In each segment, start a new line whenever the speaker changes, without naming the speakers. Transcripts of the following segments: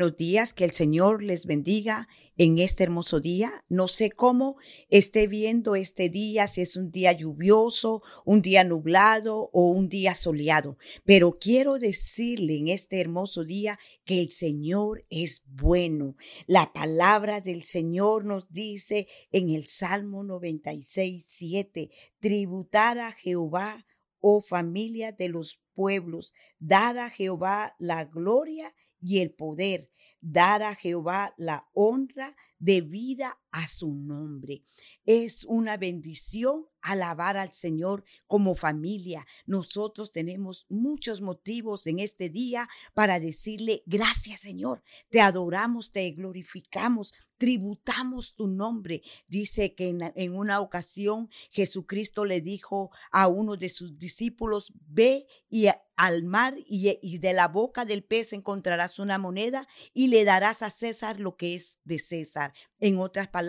buenos días, que el Señor les bendiga en este hermoso día. No sé cómo esté viendo este día, si es un día lluvioso, un día nublado o un día soleado, pero quiero decirle en este hermoso día que el Señor es bueno. La palabra del Señor nos dice en el Salmo 96, 7, tributar a Jehová, oh familia de los pueblos, dar a Jehová la gloria y el poder, dar a Jehová la honra debida a su nombre. Es una bendición alabar al Señor como familia. Nosotros tenemos muchos motivos en este día para decirle gracias Señor. Te adoramos, te glorificamos, tributamos tu nombre. Dice que en, una ocasión Jesucristo le dijo a uno de sus discípulos, ve y al mar y, y, de la boca del pez encontrarás una moneda y le darás a César lo que es de César. En otras palabras,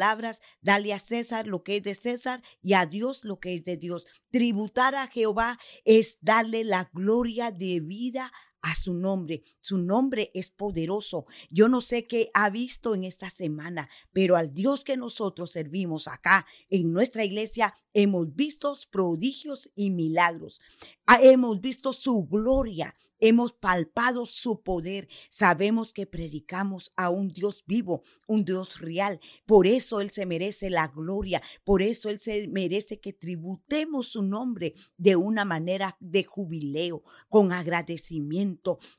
dale a César lo que es de César y a Dios lo que es de Dios. Tributar a Jehová es darle la gloria de vida a su nombre. Su nombre es poderoso. Yo no sé qué ha visto en esta semana, pero al Dios que nosotros servimos acá en nuestra iglesia, hemos visto prodigios y milagros. Ah, hemos visto su gloria, hemos palpado su poder. Sabemos que predicamos a un Dios vivo, un Dios real. Por eso Él se merece la gloria, por eso Él se merece que tributemos su nombre de una manera de jubileo, con agradecimiento,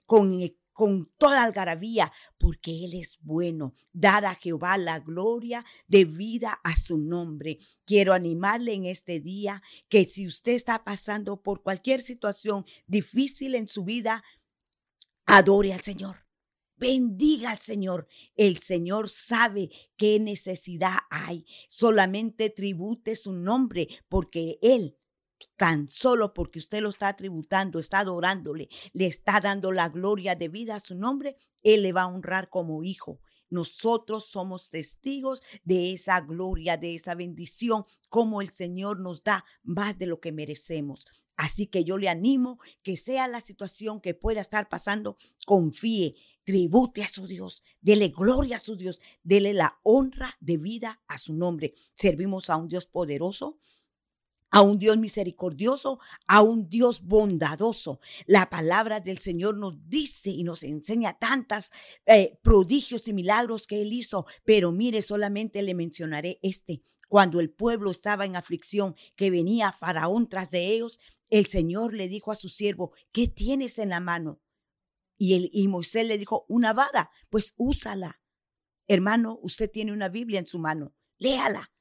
con con toda algarabía, porque Él es bueno. Dar a Jehová la gloria de vida a su nombre. Quiero animarle en este día que si usted está pasando por cualquier situación difícil en su vida, adore al Señor. Bendiga al Señor. El Señor sabe qué necesidad hay. Solamente tribute su nombre porque Él tan solo porque usted lo está tributando, está adorándole, le está dando la gloria de vida a su nombre, Él le va a honrar como hijo. Nosotros somos testigos de esa gloria, de esa bendición, como el Señor nos da más de lo que merecemos. Así que yo le animo que sea la situación que pueda estar pasando, confíe, tribute a su Dios, dele gloria a su Dios, dele la honra de vida a su nombre. Servimos a un Dios poderoso, a un Dios misericordioso, a un Dios bondadoso. La palabra del Señor nos dice y nos enseña tantas eh, prodigios y milagros que Él hizo, pero mire, solamente le mencionaré este. Cuando el pueblo estaba en aflicción, que venía Faraón tras de ellos, el Señor le dijo a su siervo, ¿qué tienes en la mano? Y, el, y Moisés le dijo, una vara, pues úsala. Hermano, usted tiene una Biblia en su mano, léala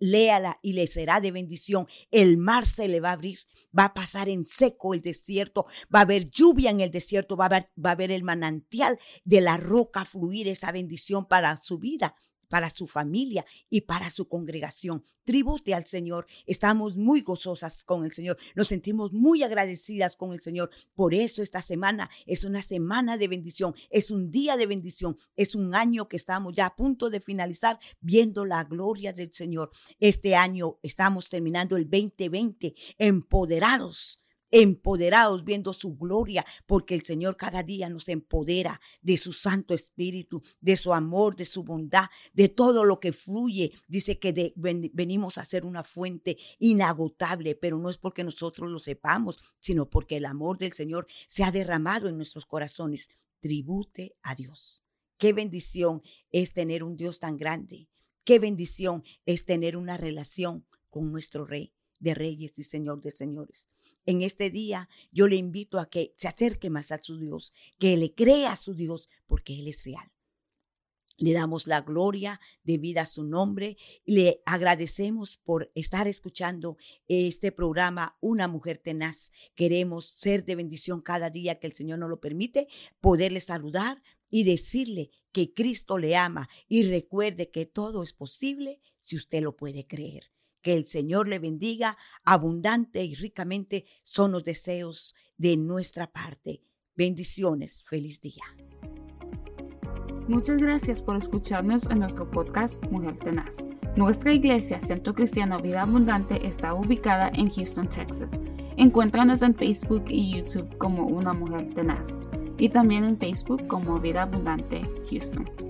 léala y le será de bendición. El mar se le va a abrir, va a pasar en seco el desierto, va a haber lluvia en el desierto, va a haber, va a haber el manantial de la roca fluir esa bendición para su vida para su familia y para su congregación. Tribute al Señor. Estamos muy gozosas con el Señor. Nos sentimos muy agradecidas con el Señor. Por eso esta semana es una semana de bendición. Es un día de bendición. Es un año que estamos ya a punto de finalizar viendo la gloria del Señor. Este año estamos terminando el 2020 empoderados empoderados viendo su gloria, porque el Señor cada día nos empodera de su Santo Espíritu, de su amor, de su bondad, de todo lo que fluye. Dice que venimos a ser una fuente inagotable, pero no es porque nosotros lo sepamos, sino porque el amor del Señor se ha derramado en nuestros corazones. Tribute a Dios. Qué bendición es tener un Dios tan grande. Qué bendición es tener una relación con nuestro Rey de Reyes y Señor de Señores. En este día yo le invito a que se acerque más a su Dios, que le crea a su Dios, porque Él es real. Le damos la gloria de vida a su nombre le agradecemos por estar escuchando este programa Una Mujer Tenaz. Queremos ser de bendición cada día que el Señor nos lo permite, poderle saludar y decirle que Cristo le ama y recuerde que todo es posible si usted lo puede creer. Que el Señor le bendiga abundante y ricamente son los deseos de nuestra parte. Bendiciones. Feliz día.
Muchas gracias por escucharnos en nuestro podcast Mujer Tenaz. Nuestra iglesia Centro Cristiano Vida Abundante está ubicada en Houston, Texas. Encuéntranos en Facebook y YouTube como Una Mujer Tenaz. y también en Facebook como Vida Abundante Houston.